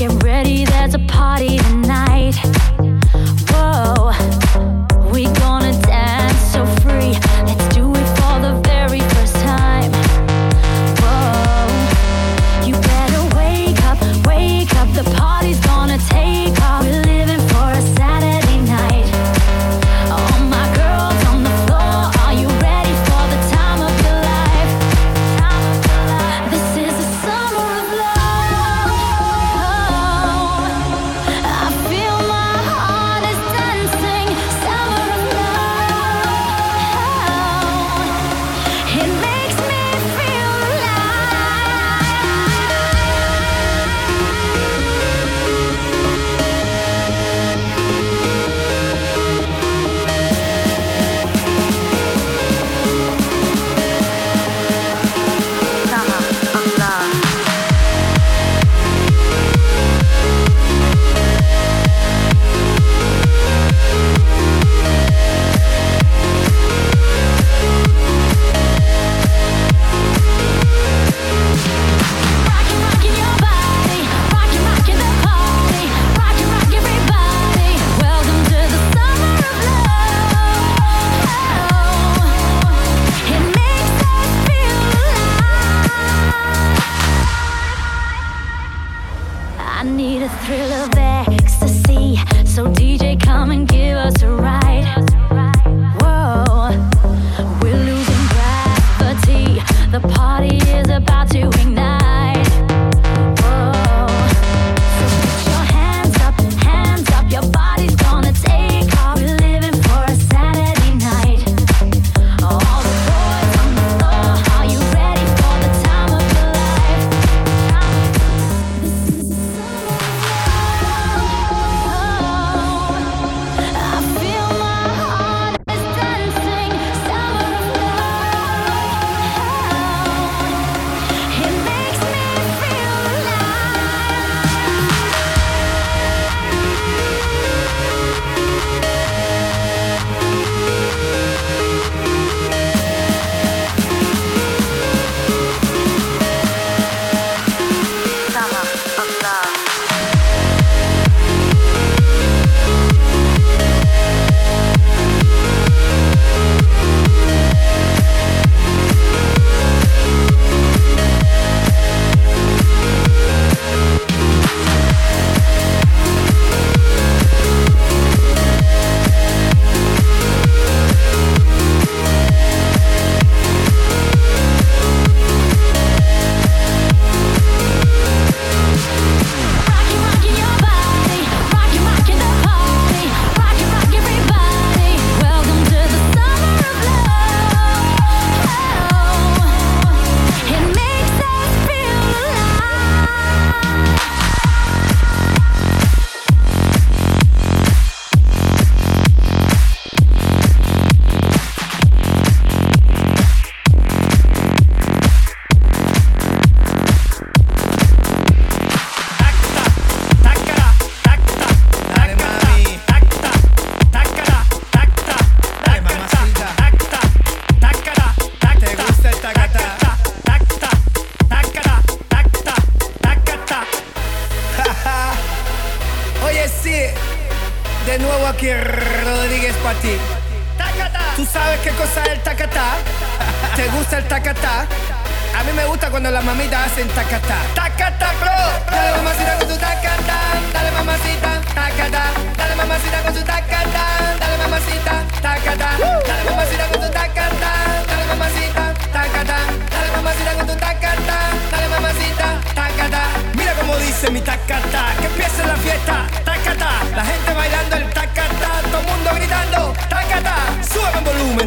Get ready, there's a party tonight.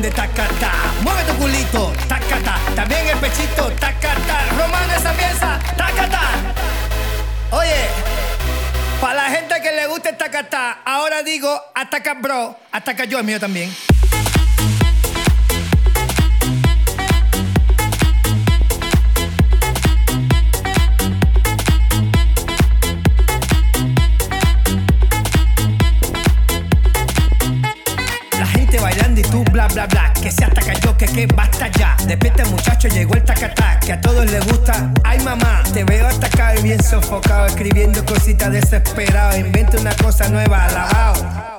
De tacatá. Mueve tu culito, tacatá. También el pechito, tacatá. Romano esa pieza, tacatá. Oye, para la gente que le guste el tacatá, ahora digo ataca bro, ataca yo, el mío también. Que que basta ya. Despierta muchacho, llegó el tacatá Que a todos les gusta, ay mamá Te veo atacado y bien sofocado Escribiendo cositas desesperado Inventa una cosa nueva, alabao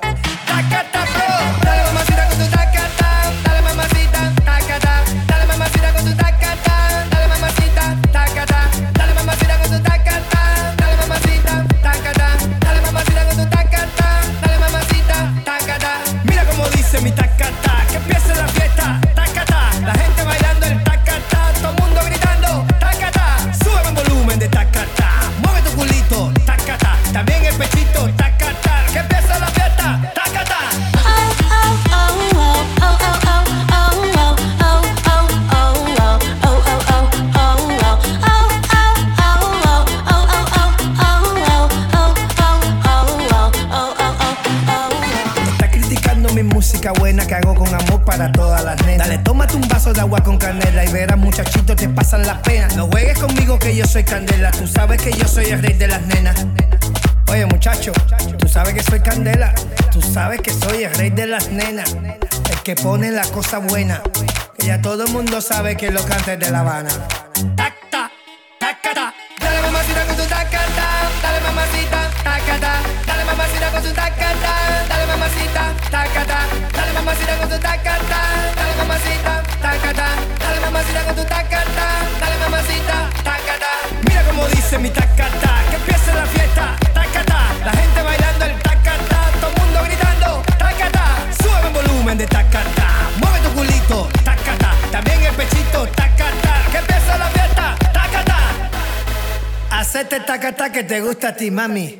música buena que hago con amor para todas las nenas. Dale, tómate un vaso de agua con canela y verás muchachitos te pasan las penas. No juegues conmigo que yo soy candela, tú sabes que yo soy el rey de las nenas. Oye muchacho, tú sabes que soy candela, tú sabes que soy el rey de las nenas, el que pone la cosa buena, que ya todo el mundo sabe que lo canta de La Habana. Tacata, dale mamacita con tu tacata, dale mamacita, tacata, dale mamacita con tu tacata, dale mamacita, tacata. Mira cómo dice mi tacata, que empiece la fiesta, tacata, la gente bailando el tacata, todo el mundo gritando, tacata, sube el volumen de tacata, mueve tu culito, tacata, también el pechito, tacata, que empiece la fiesta, tacata. Hacete tacata que te gusta a ti, mami.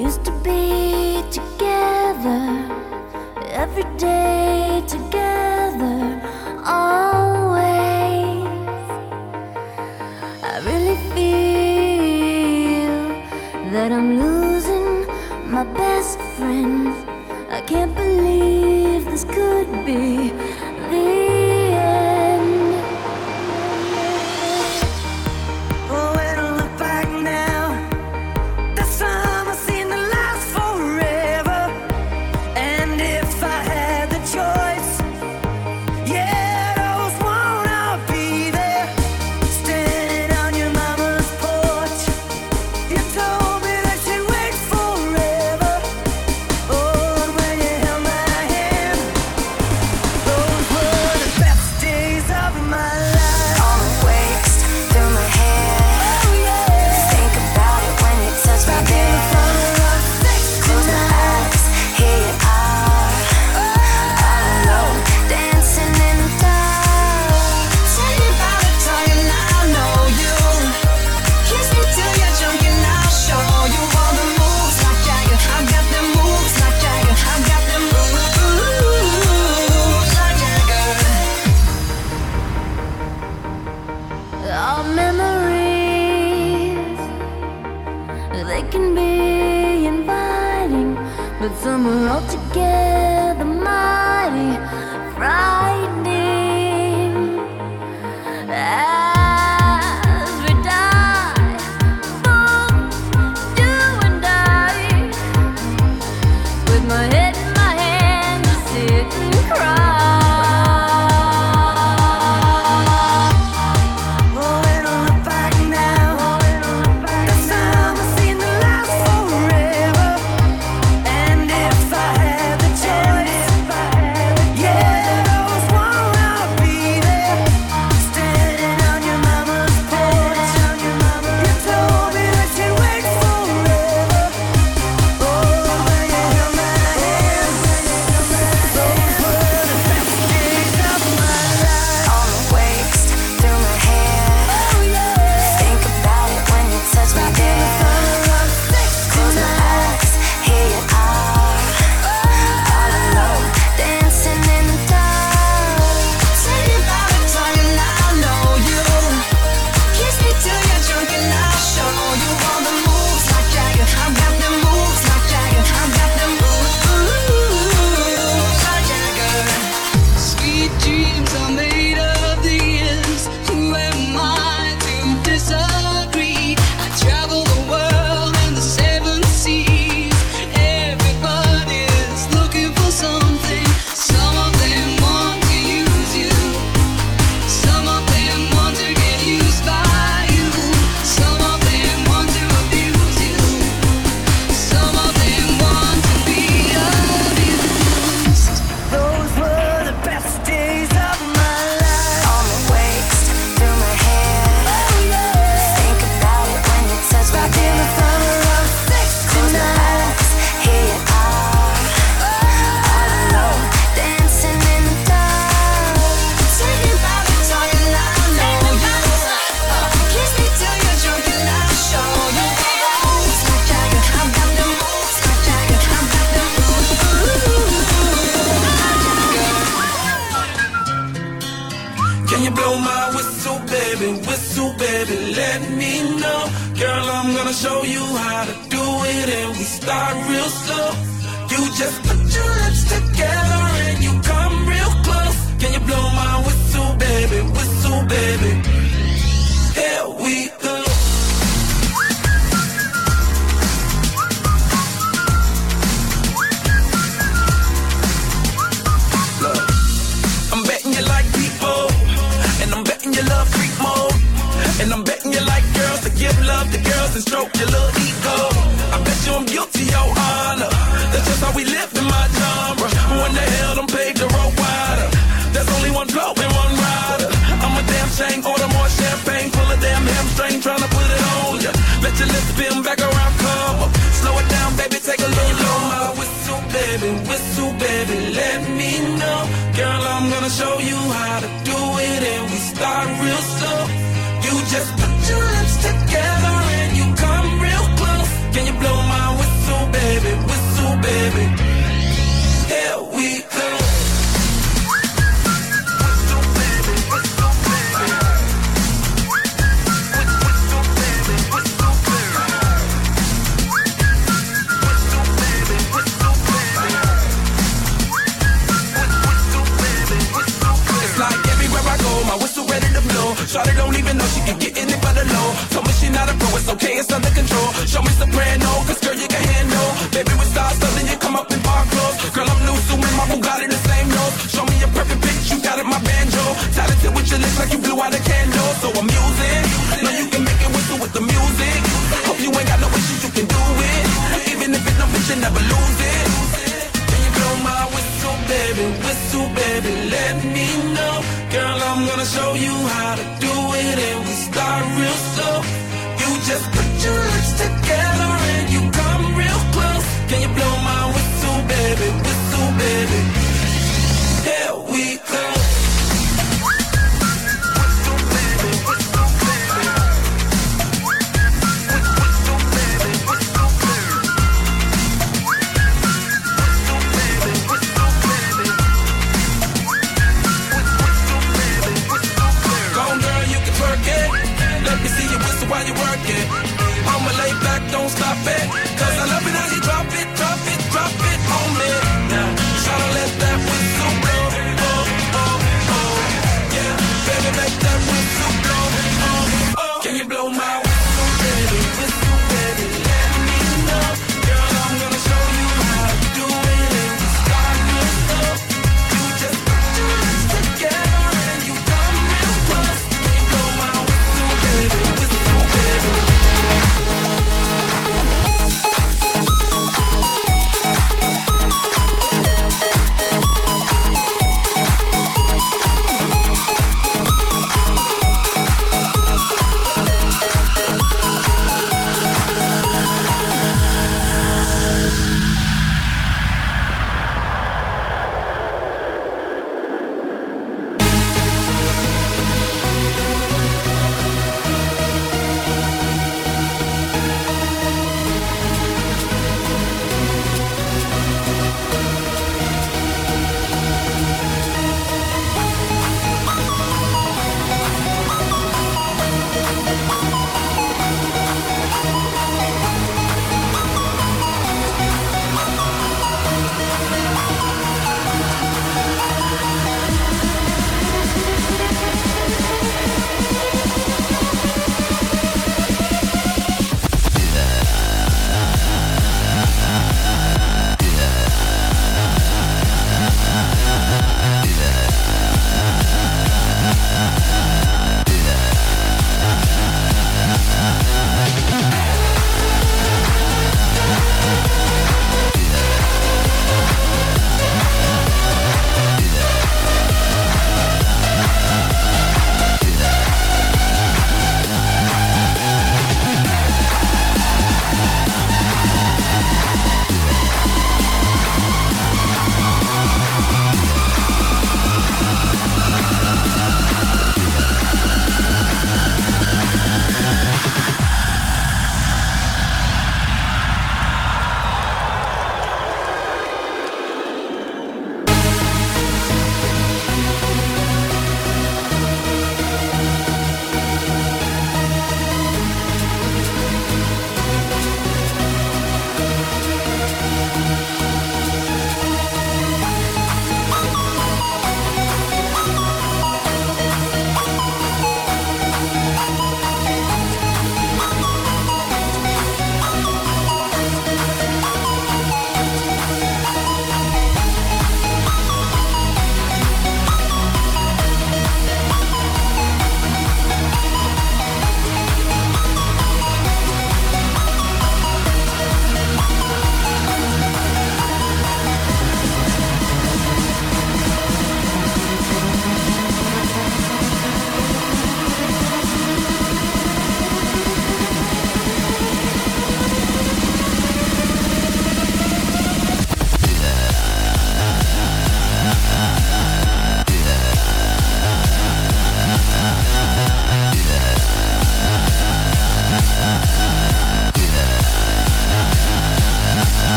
used to be together every day together always. I really feel that I'm losing my best friend. I can't believe this could be they can be inviting, but some are altogether mighty frightening. And stroke your little ego. I bet you I'm guilty, your honor. That's just how we live in my genre. Who in the hell done paved the road wider? There's only one blow and one rider. I'm a damn shame, order more champagne, full of damn hamstring, trying to put it on ya. Let your lips spin back around, come up. Slow it down, baby, take a little blow my whistle, baby, whistle, baby, let me know. Girl, I'm gonna show you how to do it, and we start real slow. You just put your lips together whistle ready to blow. Shawty don't even know she can get in it for the low. Told me she not a pro, it's okay, it's under control. Show me soprano, cause candle. So I'm using, know you can make it with the music. Hope you ain't got no issues, you can do it. Even if it's no you never lose it. Can you blow my whistle, baby? Whistle, baby, let me know. Girl, I'm gonna show you how to do it, and we start real slow. You just put your lips together and you come real close. Can you blow my whistle, baby? Whistle, baby. Here we go.